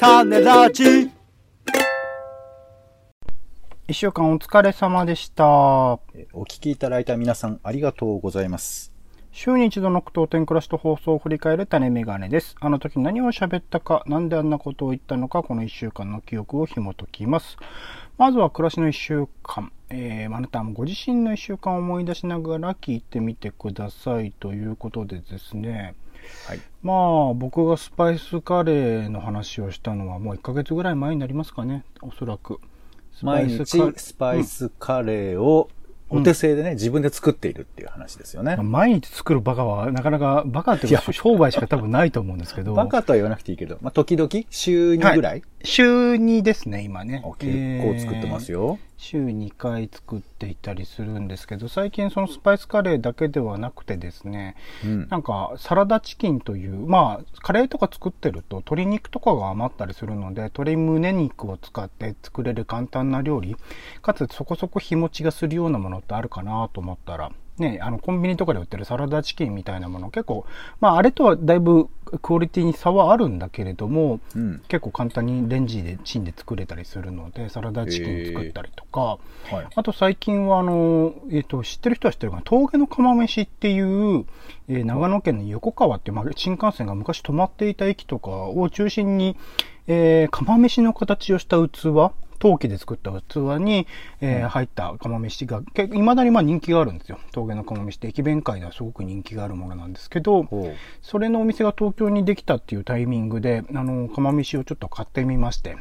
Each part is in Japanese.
種ラジ一週間お疲れ様でした。お聞きいただいた皆さんありがとうございます。週に一度の句読点暮らしと放送を振り返る種メガネです。あの時何を喋ったか、なんであんなことを言ったのか、この一週間の記憶を紐解きます。まずは暮らしの一週間。えー、あなたもご自身の一週間を思い出しながら聞いてみてくださいということでですね。はい。まあ、僕がスパイスカレーの話をしたのはもう1ヶ月ぐらい前になりますかね。おそらく。スパ毎イスカレ日スパイスカレーをお手製でね、自分で作っているっていう話ですよね。毎日作るバカはなかなかバカっていうか商売しか多分ないと思うんですけど。バカとは言わなくていいけど、まあ、時々週2ぐらい、週2ですね、今ね。お結構作ってますよ。週2回作っていたりするんですけど、最近そのスパイスカレーだけではなくてですね、うんなんかサラダチキンという、まあ、カレーとか作ってると鶏肉とかが余ったりするので、鶏胸肉を使って作れる簡単な料理、かつそこそこ日持ちがするようなものってあるかなと思ったら、ね、あの、コンビニとかで売ってるサラダチキンみたいなもの結構、まあ、あれとはだいぶクオリティに差はあるんだけれども、うん結構簡単にレンジでチンで作れたりするので、サラダチキン作ったりとか、はい。あと最近はあの、えっ、と、知ってる人は知ってるかな、峠の釜飯っていう、えー長野県の横川っていう、まあ、新幹線が昔止まっていた駅とかを中心に、えー釜飯の形をした器、陶器で作った器に、えー入った釜飯が、け未だにまあ人気があるんですよ。峠の釜飯って駅弁界ではすごく人気があるものなんですけど、それのお店が東京にできたっていうタイミングで、あの、釜飯をちょっと買ってみまして。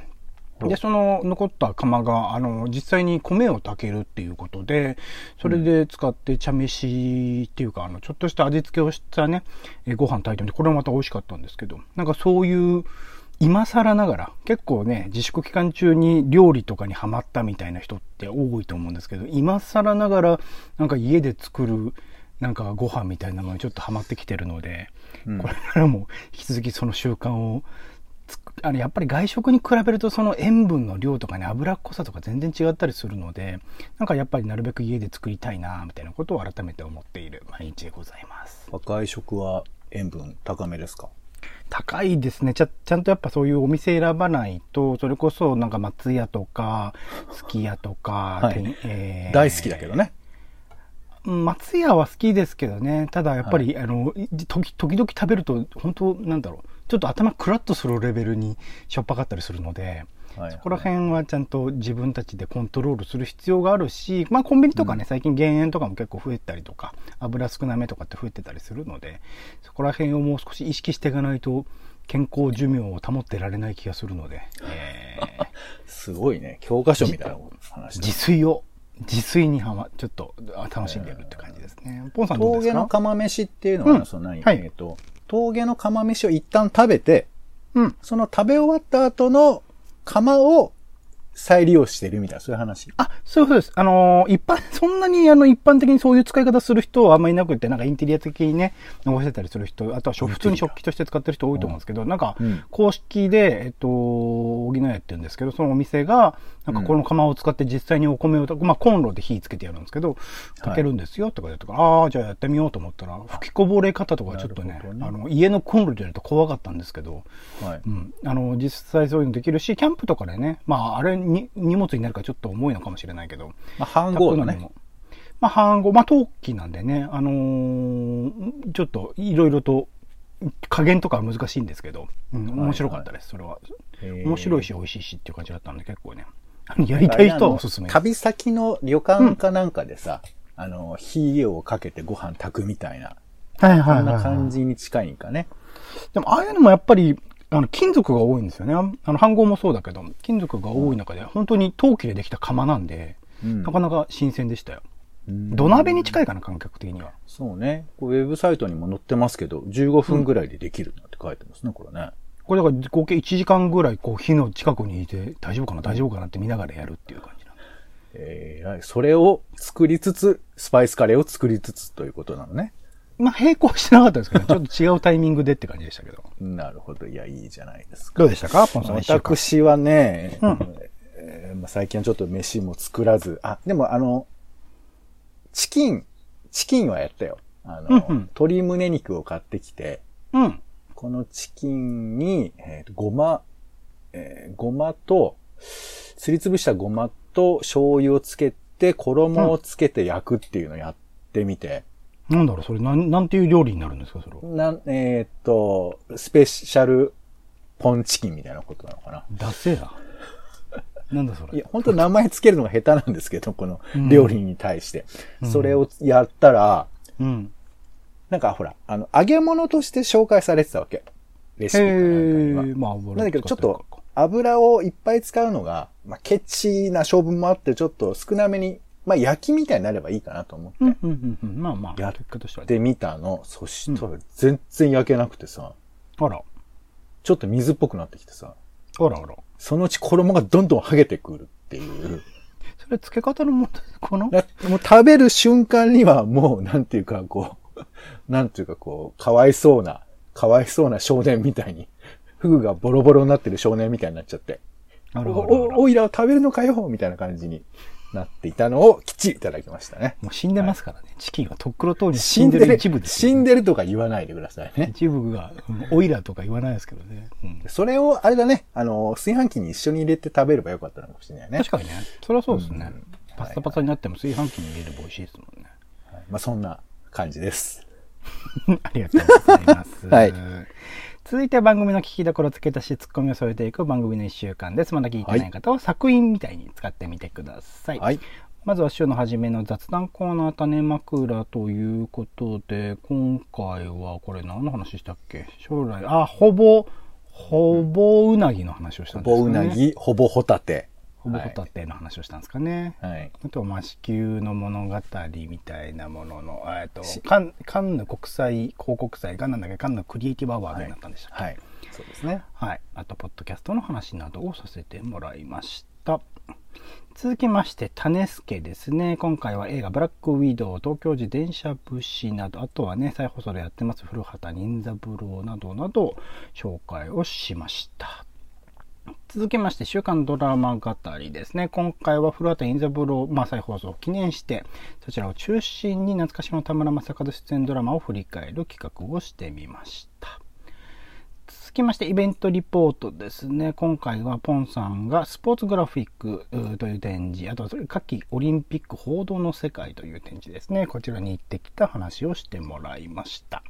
で、その残った釜が、あの、実際に米を炊けるっていうことで、それで使って茶飯っていうか、あの、ちょっとした味付けをしたね、えご飯炊いてみて、これはまた美味しかったんですけど、なんかそういう、今更ながら、結構ね、自粛期間中に料理とかにハマったみたいな人って多いと思うんですけど、今更ながら、なんか家で作る、なんかご飯みたいなのにちょっとハマってきてるので、うん。これからも引き続きその習慣をつくあのやっぱり外食に比べるとその塩分の量とかね脂っこさとか全然違ったりするのでなんかやっぱりなるべく家で作りたいなみたいなことを改めて思っている毎日でございます。外食は塩分高めですか？高いですねちゃちゃんとやっぱそういうお店選ばないとそれこそなんか松屋とかすき家とか、はいえー大好きだけどね。うん松屋は好きですけどね。ただやっぱり、あの、い時時々食べると、本当なんだろう。ちょっと頭クラッとするレベルにしょっぱかったりするので、はいそこら辺はちゃんと自分たちでコントロールする必要があるし、まあコンビニとかね、最近減塩とかも結構増えたりとか、油少なめとかって増えてたりするので、そこら辺をもう少し意識していかないと、健康寿命を保ってられない気がするので、え ーすごいね。教科書みたいな話だ自炊を、自炊にはま、ちょっとあ楽しんでるって感じですね。ポンさんどうですか？峠の釜飯っていうのは、うん。その何、はい。えっ、と、峠の釜飯を一旦食べて、うん。その食べ終わった後の釜を再利用してるみたいな、そういう話？あ、そういうことです。あのー一般、そんなにあの、一般的にそういう使い方する人はあんまりいなくて、なんかインテリア的にね、残してたりする人、あとは食普通に食器として使ってる人多いと思うんですけど、なんかうん、公式で、えっと、荻野屋って言うんですけど、そのお店が、なんかこの釜を使って実際にお米を炊く、まあコンロで火つけてやるんですけど、炊けるんですよとか言うとか、ああ、じゃあやってみようと思ったら、吹きこぼれ方とかちょっとねねあの、家のコンロでやると怖かったんですけど、はい。うん、あの実際そういうのできるしキャンプとかでねまああれに荷物になるからちょっと重いのかもしれないけど。まあ、飯盒のね。まあ半合。まあ陶器なんでね。あのーちょっといろいろと加減とかは難しいんですけど、うん、面白かったです、それは。面白いし美味しいしっていう感じだったんで結構ね。やりたい人はおすすめ旅先の旅館かなんかでさ、あの、火をかけてご飯炊くみたいな、はいはいこんな感じに近いんかね。でもああいうのもやっぱりあの金属が多いんですよねあの飯盒もそうだけど金属が多い中で本当に陶器でできた釜なんで、うんなかなか新鮮でしたようん土鍋に近いかな、感覚的には。そうね。ウェブサイトにも載ってますけど、15分ぐらいでできるなんて書いてますね、これね。これだから合計1時間ぐらい、こう、火の近くにいて、大丈夫かな、大丈夫かなって見ながらやるっていう感じな。えー、それを作りつつ、スパイスカレーを作りつつということなのね。まあ、並行してなかったですけど、ちょっと違うタイミングでって感じでしたけど。なるほど。いや、いいじゃないですか。どうでしたか？ポンさん。私はね、うんえーまあ、最近はちょっと飯も作らず、あ、でもあの、チキン、チキンはやったよ。あの、うんうん鶏胸肉を買ってきて、うん。このチキンに、えーとごまえーごまと、すりつぶしたごまと醤油をつけて、衣をつけて焼くっていうのをやってみて、なんだろう、それ、なん、なんていう料理になるんですか、それは？なん、えーっと、スペシャルポンチキンみたいなことなのかな。ダセーな。なんだそれ？いや、本当名前つけるのが下手なんですけど、この料理に対して。それをやったら、うん。なんかほら、あの、揚げ物として紹介されてたわけ。レシピかなんかまあ、油なんだけど、ちょっと油をいっぱい使うのが、まあ、ケチな勝負もあって、ちょっと少なめに、まあ、焼きみたいになればいいかなと思って。うん、うん、うんうん。まあまあ、やっては。で、見たの。そしたら全然焼けなくてさ、あら、ちょっと水っぽくなってきてさ、あらあら。そのうち衣がどんどん剥げてくるっていう。それ、付け方の問題かな？なもう食べる瞬間にはもう、なんていうか、こう、なんていうか、こう、かわいそうな、かわいそうな少年みたいに、フグがボロボロになってる少年みたいになっちゃって、あおらあらあらお、おいらは食べるのかよみたいな感じになっていたのをきっちりいただきましたね。もう死んでますからね。チキンはとっくの通り死んでる一部ですよ、死んでるとか言わないでくださいね。一部が、うんオイラとか言わないですけどね。うんそれを、あれだね、あの、炊飯器に一緒に入れて食べればよかったのかもしれないね。確かにね。それはそうですね。うんパッサパサになっても炊飯器に入れれば美味しいですもんね。はいまあ、そんな感じです。ありがとうございます。はい続いては番組の聞きどころ付け足しツッコミを添えていく番組の一週間です。まだ聞いてない方は作品みたいに使ってみてください。はい。まずは週の初めの雑談コーナー種枕ということで、今回はこれ何の話したっけ？将来、あ、ほぼ、ほぼうなぎの話をしたんですかね。ほぼうな。ぎ、ほぼホタテ。ほぼホタテの話をしたんですかね。はい。あと、まあ、子宮の物語みたいなものの、えっとし、カンカンヌ国際広告祭がなんだっけ、カンヌクリエイティブアワードになったんでしたっけ？はい。そうですね。はい。あと、ポッドキャストの話などをさせてもらいました。続きまして、種助ですね。今回は映画、ブラックウィドウ、東京自転車武士など、あとはね、再放送でやってます、古畑任三郎などなど、紹介をしました。続きまして、週刊ドラマ語りですね。今回は古畑任三郎、まあ、再放送を記念して、そちらを中心に懐かしの田村正和出演ドラマを振り返る企画をしてみました。続きましてイベントリポートですね。今回はポンさんがスポーツグラフィックという展示、あとはそれ夏季オリンピック報道の世界という展示ですね。こちらに行ってきた話をしてもらいました。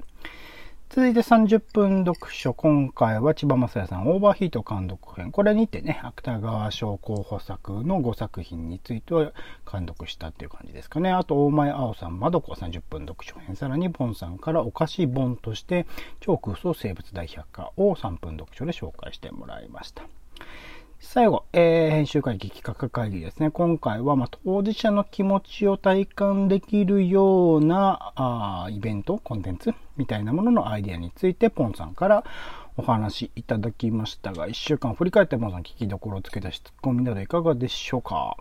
続いて30分読書。今回は千葉雅也さん、オーバーヒート監督編。これにてね、芥川賞候補作の5作品については監督したっていう感じですかね。あと、大前青さん、まどこ30分読書編。さらに、ボンさんからお菓子本として、超空想生物大百科を3分読書で紹介してもらいました。最後、えー編集会議企画会議ですね。今回は、まあ、当事者の気持ちを体感できるようなあーイベント、コンテンツみたいなもののアイデアについて、ポンさんからお話いただきましたが、1週間振り返って、ポンさん聞きどころをつけたし、ツッコミなどいかがでしょうか？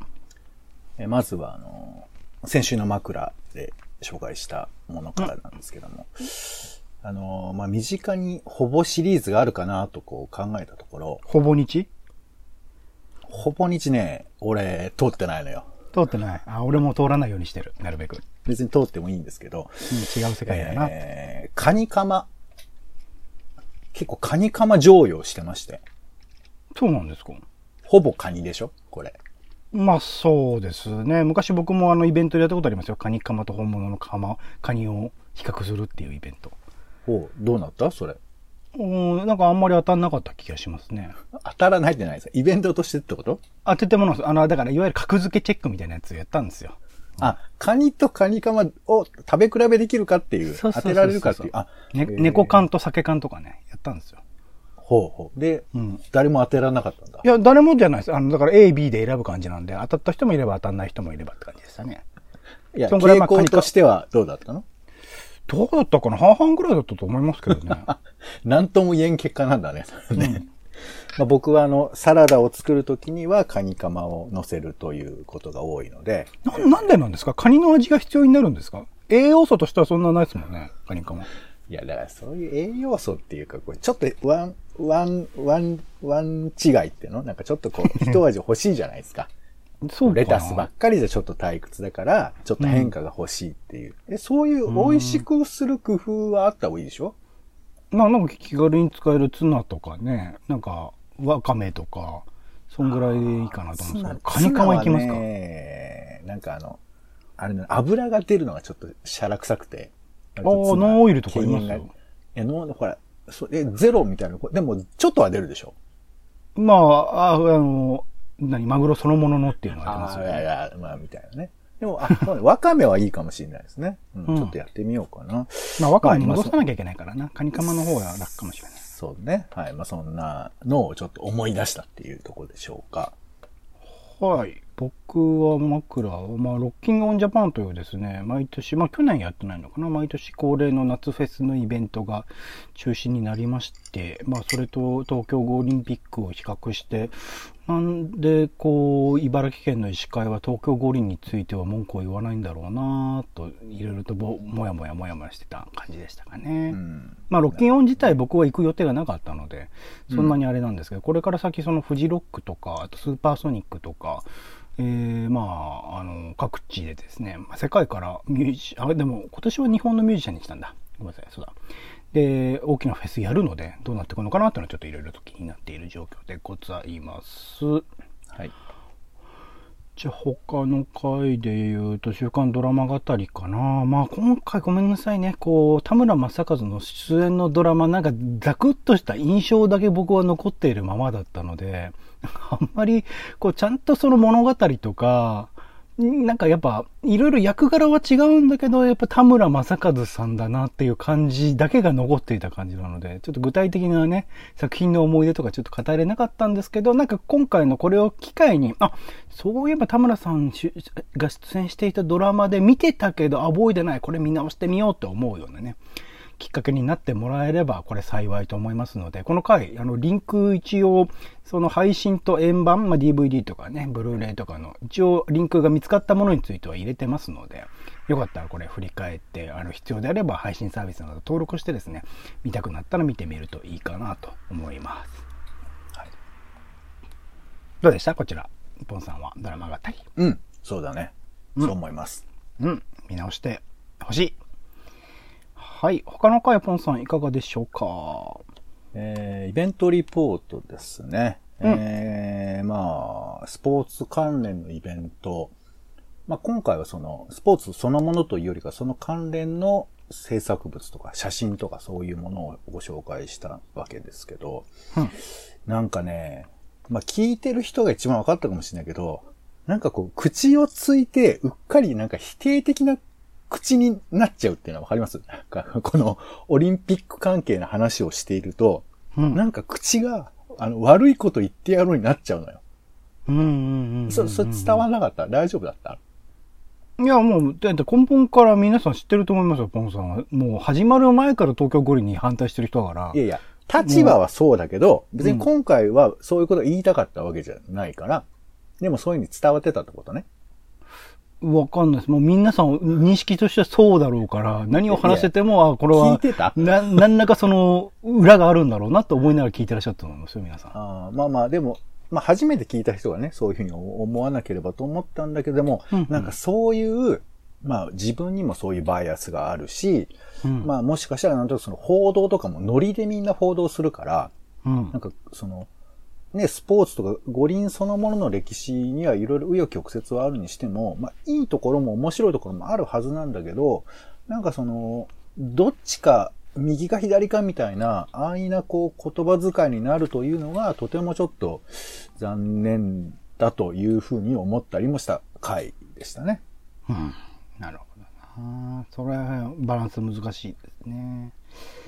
えまずは、あの、先週の枕で紹介したものからなんですけども、あの、まあ、身近にほぼシリーズがあるかなとこう考えたところ、ほぼ日？ほぼ日ね、俺、通ってないのよ。通ってない。あ、俺も通らないようにしてる。なるべく。別に通ってもいいんですけど、うん、違う世界だな。えー、カニカマ。結構カニカマ常用してまして。そうなんですか。ほぼカニでしょこれ。まあそうですね。昔僕もあのイベントでやったことありますよ。カニカマと本物のカマ、カニを比較するっていうイベント。おうどうなったそれ。うん、なんかあんまり当たんなかった気がしますね。当たらないってないですイベントとしてってこと？当ててもらうんです。あの、だからいわゆる格付けチェックみたいなやつをやったんですよ。あ、カニとカニカマを食べ比べできるかっていう、そうそうそうそう当てられるかっていう。あ、ね、えー猫缶と酒缶とかね、やったんですよ。ほうほう。で、うん誰も当てられなかったんだ？い。や、誰もじゃないです。あの、だから A、B で選ぶ感じなんで、当たった人もいれば当たんない人もいればって感じでしたね。いや、傾向としてはどうだったの？どうだったかな？半々ぐらいだったと思いますけどね。なんとも言えん結果なんだね。ね まあ、僕はあの、サラダを作るときにはカニカマを乗せるということが多いので、ななんでなんですか？カニの味が必要になるんですか？栄養素としてはそんなないですもんね。カニカマ。いや、だからそういう栄養素っていうか、これちょっとワン、ワン、ワン、ワン違いっていうの？なんかちょっとこう、一味欲しいじゃないですか。そうレタスばっかりじゃちょっと退屈だから、ちょっと変化が欲しいっていう。え、そういう美味しくする工夫はあった方がいいでしょ？まあなんか気軽に使えるツナとかね、なんかわかめとか、そんぐらいでいいかなと思うんですけど、カニカマいきますか？なんかあの、あれね、油が出るのがちょっとシャラ臭くて。あああ、ノンオイルとかありますいよ。や、ノン、ほら、そえ、ゼロみたいな、でも、ちょっとは出るでしょ？まあ、ああの、何、マグロそのもののっていうのがありますあよね。あいやいや、まあ、みたいなね。でも、あ、そうね、わかめはいいかもしれないですね。うん、うんちょっとやってみようかな。まあ、わかめにまあ戻さなきゃいけないからな。カニカマの方が楽かもしれない。そうね。はい。まあ、そんなのをちょっと思い出したっていうところでしょうか。はい。僕は枕は、まあ、ロッキングオンジャパンというですね、毎年、まあ、去年やってないのかな、毎年恒例の夏フェスのイベントが中止になりまして、まあ、それと東京オリンピックを比較して、なんで、こう、茨城県の医師会は東京五輪については文句を言わないんだろうなと、いろいろとぼもやもやもやもやしてた感じでしたかね。うん。まあ、ロッキンオン自体僕は行く予定がなかったので、そんなにあれなんですけど、これから先そのフジロックとか、あとスーパーソニックとか、えー、まあ、あの、各地でですね、まあ世界からミュージシャン、あ、でも今年は日本のミュージシャンにしたんだ。ごめんなさい、そうだ。で、大きなフェスやるので、どうなっていくのかなっていうのはちょっといろいろと気になっている状況でございます。はい。じゃあ他の回で言うと、週刊ドラマ語りかな。まあ今回ごめんなさいね。こう、田村正和の出演のドラマ、なんかザクッとした印象だけ僕は残っているままだったので、あんまり、こう、ちゃんとその物語とか、なんかやっぱ、いろいろ役柄は違うんだけど、やっぱ田村正和さんだなっていう感じだけが残っていた感じなので、ちょっと具体的なね、作品の思い出とかちょっと語れなかったんですけど、なんか今回のこれを機会に、あ、そういえば田村さんが出演していたドラマで見てたけど、覚えてない、これ見直してみようって思うようなね、きっかけになってもらえれば、これ幸いと思いますので、この回、あの、リンク一応、その配信と円盤、まあ、DVD とかね、ブルーレイとかの、一応リンクが見つかったものについては入れてますので、よかったらこれ振り返って、あの、必要であれば配信サービスなど登録してですね、見たくなったら見てみるといいかなと思います。はい。どうでした？こちら。ポンさんはドラマ語り。うん。そうだね。そう思います。うん。見直してほしい。はい。他の回、ポンさんいかがでしょうか？えーイベントリポートですね。うんえーまあ、スポーツ関連のイベント。まあ、今回はその、スポーツそのものというよりか、その関連の制作物とか写真とかそういうものをご紹介したわけですけど、うんなんかね、まあ、聞いてる人が一番分かったかもしれないけど、なんかこう、口をついて、うっかりなんか否定的な口になっちゃうっていうのは分かります？なんか、このオリンピック関係の話をしていると、うん。なんか口が、あの、悪いこと言ってやろうになっちゃうのよ。うんうんうんうん。そ、それ伝わらなかった？大丈夫だった？いや、もう、だって根本から皆さん知ってると思いますよ、ポンさんは。もう始まる前から東京五輪に反対してる人だからい。やいや、立場はそうだけど、別に今回はそういうことを言いたかったわけじゃないから、でもそういうふうに伝わってたってことね。わかんないです。もう皆さん認識としてはそうだろうから、何を話してても、あ、これは、な、何らかその、裏があるんだろうなと思いながら聞いてらっしゃったと思いますよ、皆さん。あーまあまあ、でも、まあ初めて聞いた人がね、そういうふうに思わなければと思ったんだけども、うんうんなんかそういう、まあ自分にもそういうバイアスがあるし、うん。まあもしかしたらなんとなくその報道とかもノリでみんな報道するから、うんなんかその、ね、スポーツとか五輪そのものの歴史にはいろいろ紆余曲折はあるにしても、まあいいところも面白いところもあるはずなんだけど、なんかその、どっちか右か左かみたいな安易なこう言葉遣いになるというのがとてもちょっと残念だというふうに思ったりもした回でしたね。うん。なるほどな。それはバランス難しいですね。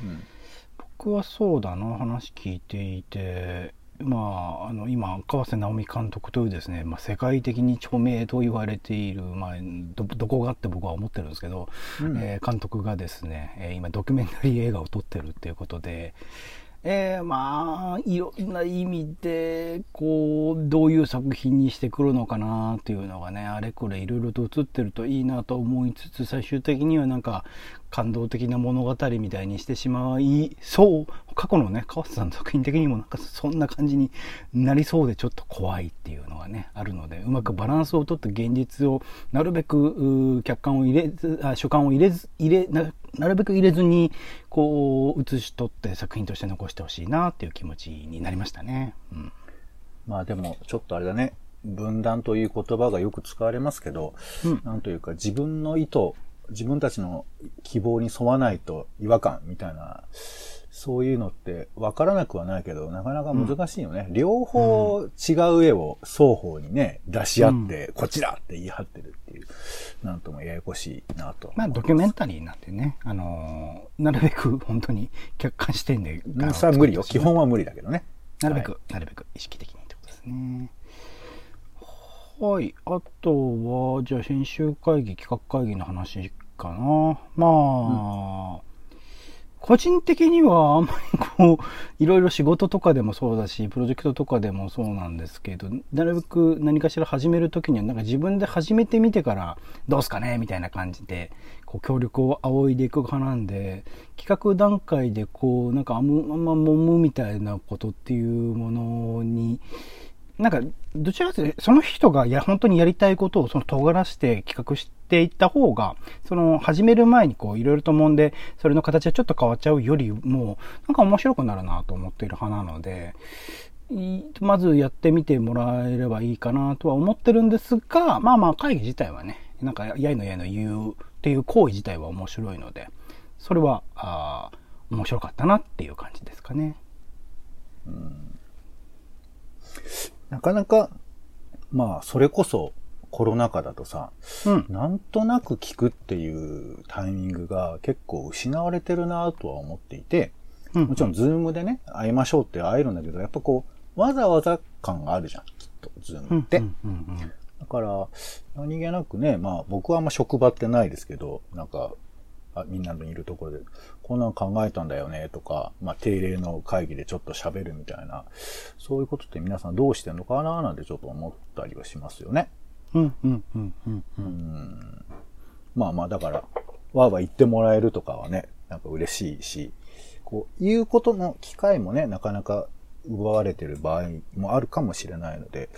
うん僕はそうだな、話聞いていて、まあ、あの、今、川瀬直美監督というですね、まあ、世界的に著名と言われている、まあ、ど、どこがって僕は思ってるんですけど、うん。えー監督がですね、えー今、ドキュメンタリー映画を撮ってるっていうことで、えーまあ、いろんな意味で、こう、どういう作品にしてくるのかなっていうのがね、あれこれいろいろと映ってるといいなと思いつつ、最終的にはなんか、感動的な物語みたいにしてしまいそう過去のね川瀬さんの作品的にもなんかそんな感じになりそうでちょっと怖いっていうのがねあるのでうまくバランスをとって現実をなるべく客観を入れずあ主観を入れず入れななるべく入れずにこう写し取って作品として残してほしいなっていう気持ちになりましたね。うんまあでも、ちょっとあれだね。分断という言葉がよく使われますけど、うんなんというか自分の意図、自分たちの希望に沿わないと違和感みたいな、そういうのって分からなくはないけど、なかなか難しいよね。両方違う絵を双方にね、出し合って、こっちだって言い張ってるっていう、なんともややこしいなと。まあドキュメンタリーなんでね、あのーなるべく本当に客観視点で。うんそれは無理よ。基本は無理だけどね。なるべく、なるべく意識的にってことですね。はい。あとは、じゃあ、編集会議、企画会議の話かな。まあ、個人的にはあんまりこう、いろいろ仕事とかでもそうだし、プロジェクトとかでもそうなんですけど、なるべく何かしら始めるときには、なんか自分で始めてみてから、どうすかねみたいな感じで、こう、協力を仰いでいく派なんで、企画段階でこう、なんかあんま、あんま揉むみたいなことっていうものに、なんか、どちらかというと、その人がや、本当にやりたいことをその尖らして企画していった方が、その始める前にこういろいろと揉んで、それの形がちょっと変わっちゃうよりも、なんか面白くなるなと思っている派なので、まずやってみてもらえればいいかなとは思ってるんですが、まあまあ会議自体はね、なんかやいのやいの言うっていう行為自体は面白いので、それは、あー面白かったなっていう感じですかね。なかなか、まあ、それこそコロナ禍だとさ、うん。なんとなく聞くっていうタイミングが結構失われてるなとは思っていて、うんもちろんズームでね、会いましょうって会えるんだけど、やっぱこう、わざわざ感があるじゃん、きっと、ズームって。うんうんうんだから、何気なくね、まあ僕はあんま職場ってないですけど、なんか、あみんなのいるところで、こんなん考えたんだよねとか、まあ定例の会議でちょっと喋るみたいな、そういうことって皆さんどうしてんのかななんてちょっと思ったりはしますよね。うんうんうんうんう。うんん。まあまあだから、わーわー言ってもらえるとかはね、なんか嬉しいし、こう、言うことの機会もね、なかなか奪われてる場合もあるかもしれないので、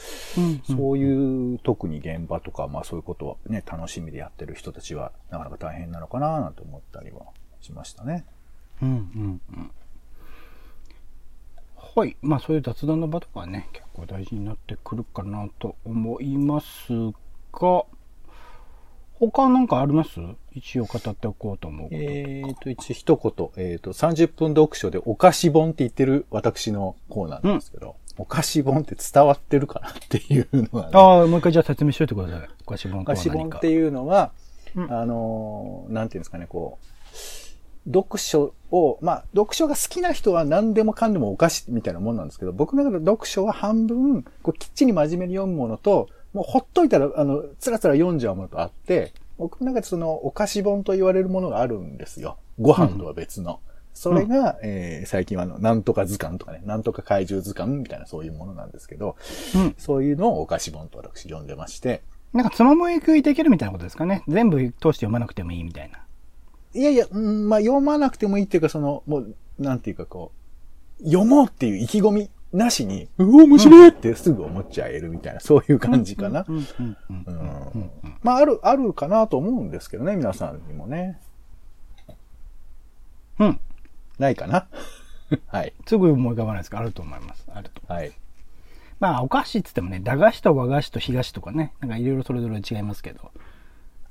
そういう特に現場とか、まあそういうことはね、楽しみでやってる人たちは、なかなか大変なのかななんて思ったりはしましたね。うんうんうん。はい。まあそういう雑談の場とかはね、結構大事になってくるかなと思いますが、他なんかあります？一応語っておこうと思うこと。えーと、一一言、えーと、30分読書でお菓子本って言ってる私のコーナーなんですけど、お菓子本って伝わってるかなっていうのが、ね、ああ、もう一回じゃあ説明しといてください。お菓子本お。菓子本っていうのは、うんあのーなんていうんですかね、こう、読書を、まあ、読書が好きな人は何でもかんでもお菓子みたいなもんなんですけど、僕の中で読書は半分、こう、きっちり真面目に読むものと、もうほっといたら、あの、つらつら読んじゃうものとあって、僕の中でその、お菓子本と言われるものがあるんですよ。ご飯とは別の。それが、えー最近はあの、なんとか図鑑とかね、なんとか怪獣図鑑みたいなそういうものなんですけど、うん。そういうのをお菓子本と私読んでまして、なんかつまみ食いできるみたいなことですかね。全部通して読まなくてもいいみたいな。いやいや、うんまあ、読まなくてもいいっていうか、その、もう、なんていうかこう、読もうっていう意気込みなしに、うお、面白いってすぐ思っちゃえるみたいな、そういう感じかな。うんうんうんううんん。まあ、ある、あるかなと思うんですけどね、皆さんにもね。うん。ないかな？はい。すぐ思い浮かばないですか？あると思います。あると。はい。まあ、お菓子っつってもね、駄菓子と和菓子と干菓子とかね、なんかいろいろそれぞれ違いますけど、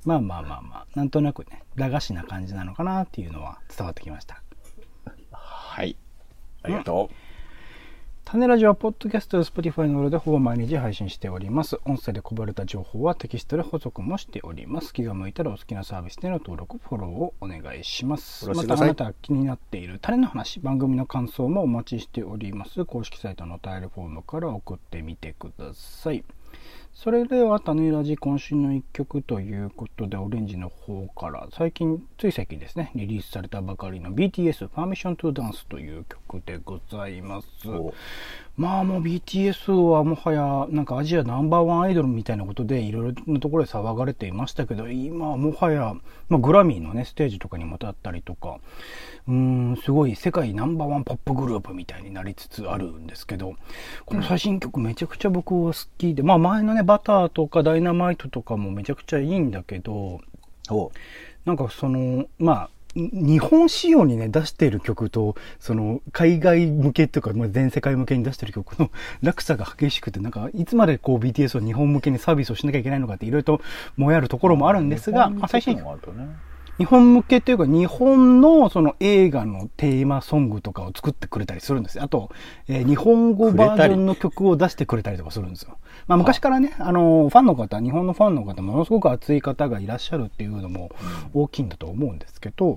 まあまあまあまあ、なんとなくね、駄菓子な感じなのかなっていうのは伝わってきました。はい。ありがと種ラジオはポッドキャストや Spotify などでほぼ毎日配信しております。音声でこぼれた情報はテキストで補足もしております。気が向いたらお好きなサービスでの登録、フォローをお願いします。またあなたが気になっている種の話、番組の感想もお待ちしております。公式サイトのお便りフォームから送ってみてください。それでは種ラジ今週の一曲ということで、オレンジの方から最近、つい最近ですね、リリースされたばかりの BTS Permission to Dance という曲でございます。まあもう BTS はもはやなんかアジアナンバーワンアイドルみたいなことでいろいろなところで騒がれていましたけど、今はもはや、まあ、グラミーのね、ステージとかにも立ったりとか、うん、すごい世界ナンバーワンポップグループみたいになりつつあるんですけど、この最新曲めちゃくちゃ僕は好きで、まあ前のね、バターとかダイナマイトとかもめちゃくちゃいいんだけど、なんかその、まあ、日本仕様にね、出している曲と、その、海外向けというか、まあ、全世界向けに出している曲の落差が激しくて、なんか、いつまでこう BTS は日本向けにサービスをしなきゃいけないのかっていろいろともやるところもあるんですが、まあ、最新、日本向けというか、日本のその映画のテーマソングとかを作ってくれたりするんですよ。あと、えー、日本語バージョンの曲を出してくれたりとかするんですよ。まあ昔からね、あの、ファンの方、日本のファンの方、ものすごく熱い方がいらっしゃるっていうのも大きいんだと思うんですけど、うん、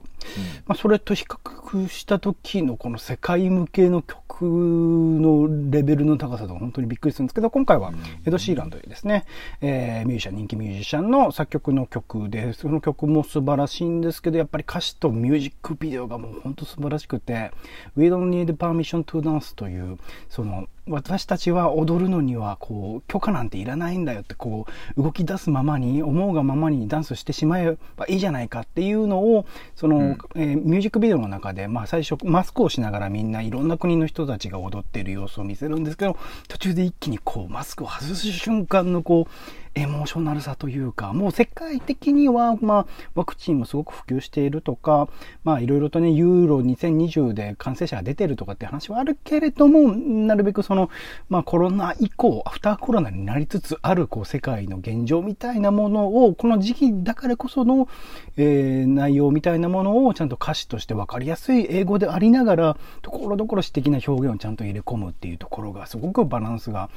まあそれと比較した時のこの世界向けの曲のレベルの高さと本当にびっくりするんですけど、今回はエド・シーランというですね、えー、ミュージシャン、人気ミュージシャンの作曲の曲で、その曲も素晴らしいんですけど、やっぱり歌詞とミュージックビデオがもう本当素晴らしくて、We don't need permission to dance という、その、私たちは踊るのにはこう許可なんていらないんだよってこう動き出すままに思うがままにダンスしてしまえばいいじゃないかっていうのをその、うん、えー、ミュージックビデオの中で、まあ、最初マスクをしながらみんないろんな国の人たちが踊っている様子を見せるんですけど途中で一気にこうマスクを外す瞬間のこうエモーショナルさというか、もう世界的には、まあ、ワクチンもすごく普及しているとか、まあ、いろいろとね、ユーロ2020で感染者が出てるとかって話はあるけれども、なるべくその、まあ、コロナ以降、アフターコロナになりつつある、こう、世界の現状みたいなものを、この時期だからこその、えー、内容みたいなものをちゃんと歌詞として分かりやすい英語でありながら、ところどころ詩的な表現をちゃんと入れ込むっていうところが、すごくバランスが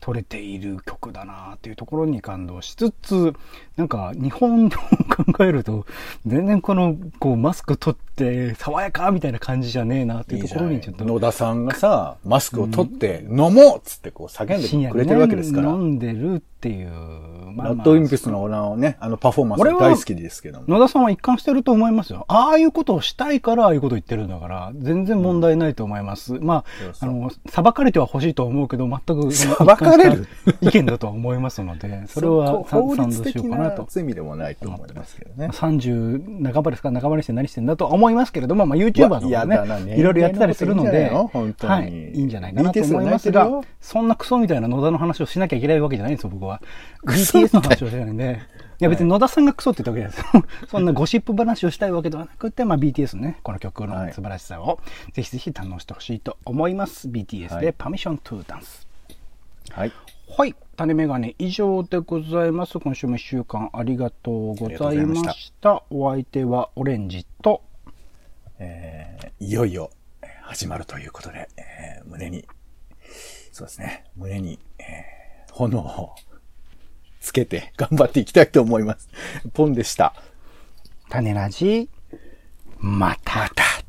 取れている曲だなっていうところに感動しつつ、なんか日本を考えると、全然この、こうマスク取って爽やかみたいな感じじゃねえなっていうところにちょっと。野田さんがさ、マスクを取って飲もうっつってこう叫んでくれてるわけですから。飲んでるっていう。まあ、ラッドインピスのオーナーをね、あのパフォーマンス大好きですけど野田さんは一貫してると思いますよ。ああいうことをしたいからああいうことを言ってるんだから、全然問題ないと思います。うん、まあ、あの、裁かれては欲しいと思うけど、全く裁かれる？意見だとは思いますので、それは法律的な罪でもないと思いますけどね。30半ばですか、半ばにして何してんだと思いますけれども、まあ YouTuber とかね、いろいろやってたりするので、はい、いいんじゃないかなと思いますが、そんなクソみたいな野田の話をしなきゃいけないわけじゃないんですよ、僕は。BTS の話をしてないんで。いや別に野田さんがクソって言ったわけですよ。そんなゴシップ話をしたいわけではなくて、まあ BTS ね、この曲の素晴らしさをぜひぜひ堪能してほしいと思います。BTS で Permission to Dance。はい。はい。種メガネ以上でございます。今週も一週間ありがとうございましたお相手はオレンジと、えー、いよいよ始まるということで、えー、胸に、そうですね、胸に、えー、炎をつけて 頑張っていきたいと思います。ポンでした。種ラジ、また。また